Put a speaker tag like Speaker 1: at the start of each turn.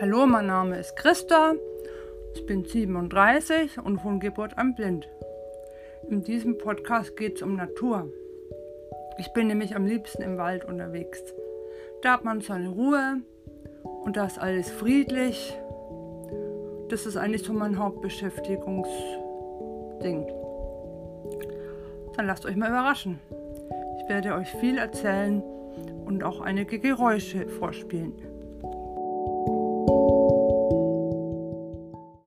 Speaker 1: Hallo, mein Name ist Christa. Ich bin 37 und von Geburt an blind. In diesem Podcast geht es um Natur. Ich bin nämlich am liebsten im Wald unterwegs. Da hat man seine Ruhe und da ist alles friedlich. Das ist eigentlich so mein Hauptbeschäftigungsding. Dann lasst euch mal überraschen. Ich werde euch viel erzählen und auch einige Geräusche vorspielen.